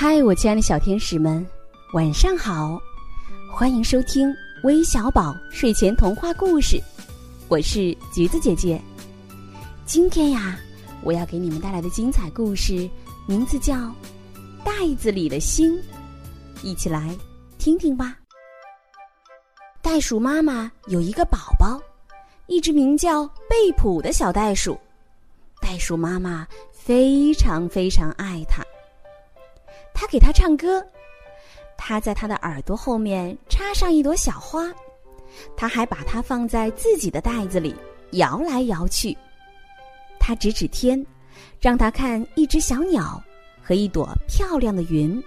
嗨，我亲爱的小天使们，晚上好！欢迎收听微小宝睡前童话故事，我是橘子姐姐。今天呀，我要给你们带来的精彩故事名字叫《袋子里的心》，一起来听听吧。袋鼠妈妈有一个宝宝，一只名叫贝普的小袋鼠。袋鼠妈妈非常非常爱它。他给他唱歌，他在他的耳朵后面插上一朵小花，他还把它放在自己的袋子里摇来摇去。他指指天，让他看一只小鸟和一朵漂亮的云。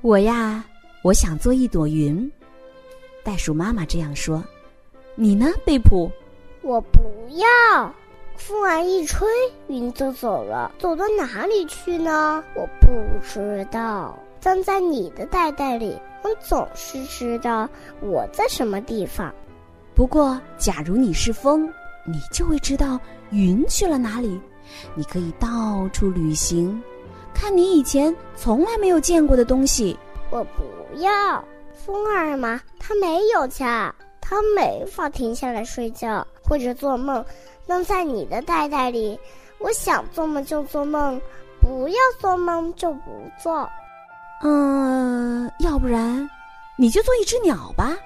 我呀，我想做一朵云。袋鼠妈妈这样说：“你呢，贝普？”我不要。风儿一吹，云就走了，走到哪里去呢？我不知道。站在你的袋袋里，我总是知道我在什么地方。不过，假如你是风，你就会知道云去了哪里。你可以到处旅行，看你以前从来没有见过的东西。我不要风儿嘛，它没有家，它没法停下来睡觉或者做梦。能在你的袋袋里，我想做梦就做梦，不要做梦就不做。嗯，要不然，你就做一只鸟吧。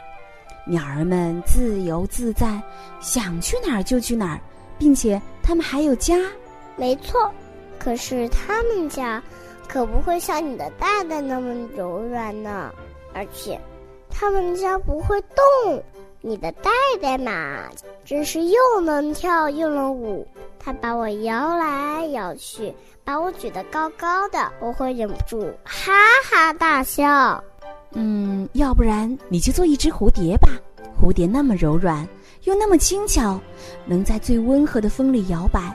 鸟儿们自由自在，想去哪儿就去哪儿，并且它们还有家。没错，可是它们家可不会像你的袋袋那么柔软呢，而且，它们家不会动。你的袋袋嘛，真是又能跳又能舞，它把我摇来摇去，把我举得高高的，我会忍不住哈哈大笑。嗯，要不然你就做一只蝴蝶吧，蝴蝶那么柔软，又那么轻巧，能在最温和的风里摇摆，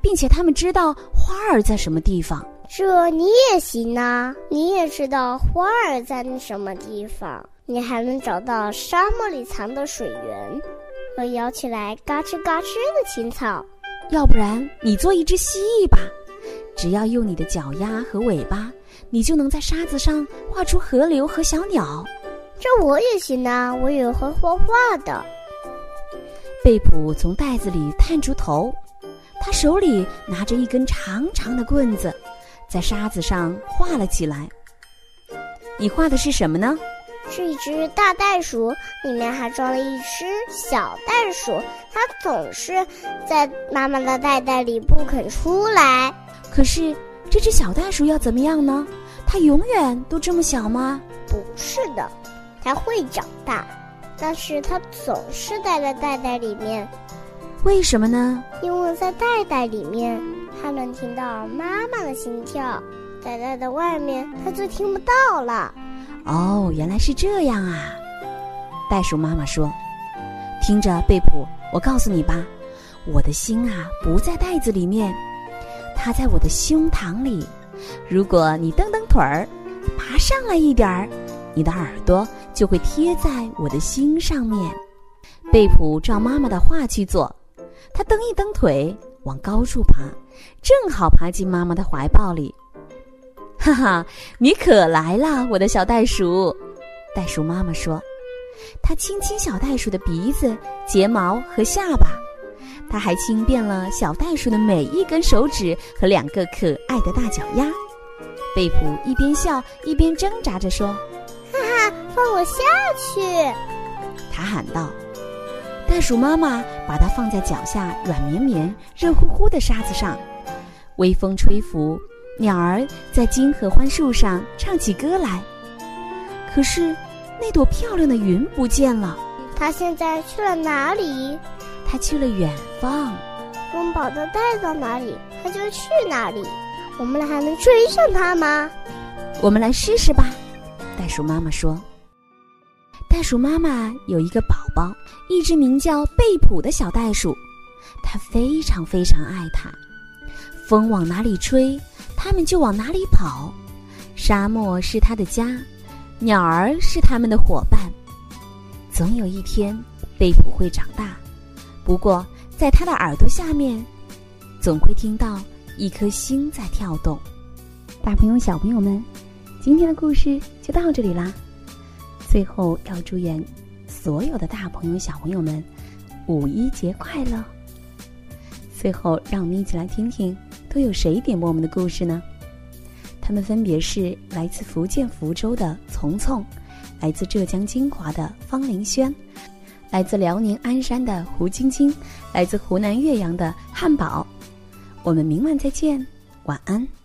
并且它们知道花儿在什么地方。这你也行啊，你也知道花儿在什么地方。你还能找到沙漠里藏的水源，和摇起来嘎吱嘎吱的青草。要不然，你做一只蜥蜴吧，只要用你的脚丫和尾巴，你就能在沙子上画出河流和小鸟。这我也行啊，我也会画画的。贝普从袋子里探出头，他手里拿着一根长长的棍子，在沙子上画了起来。你画的是什么呢？是一只大袋鼠，里面还装了一只小袋鼠。它总是在妈妈的袋袋里不肯出来。可是这只小袋鼠要怎么样呢？它永远都这么小吗？不是的，它会长大，但是它总是待在袋袋里面。为什么呢？因为在袋袋里面，它能听到妈妈的心跳；袋袋的外面，它就听不到了。哦，原来是这样啊！袋鼠妈妈说：“听着，贝普，我告诉你吧，我的心啊不在袋子里面，它在我的胸膛里。如果你蹬蹬腿儿，爬上来一点儿，你的耳朵就会贴在我的心上面。”贝普照妈妈的话去做，他蹬一蹬腿，往高处爬，正好爬进妈妈的怀抱里。哈哈，你可来了，我的小袋鼠。袋鼠妈妈说：“它亲亲小袋鼠的鼻子、睫毛和下巴，它还亲遍了小袋鼠的每一根手指和两个可爱的大脚丫。”贝普一边笑一边挣扎着说：“哈哈，放我下去！”他喊道。袋鼠妈妈把它放在脚下软绵绵、热乎乎的沙子上，微风吹拂。鸟儿在金合欢树上唱起歌来，可是那朵漂亮的云不见了。它现在去了哪里？它去了远方。风把它带到哪里，它就去哪里。我们俩还能追上它吗？我们来试试吧。袋鼠妈妈说：“袋鼠妈妈有一个宝宝，一只名叫贝普的小袋鼠，它非常非常爱它。风往哪里吹？”他们就往哪里跑，沙漠是他的家，鸟儿是他们的伙伴。总有一天，贝普会长大，不过在他的耳朵下面，总会听到一颗心在跳动。大朋友、小朋友们，今天的故事就到这里啦。最后要祝愿所有的大朋友、小朋友们五一节快乐。最后，让我们一起来听听都有谁点播我们的故事呢？他们分别是来自福建福州的丛丛，来自浙江金华的方林轩，来自辽宁鞍山的胡晶晶，来自湖南岳阳的汉堡。我们明晚再见，晚安。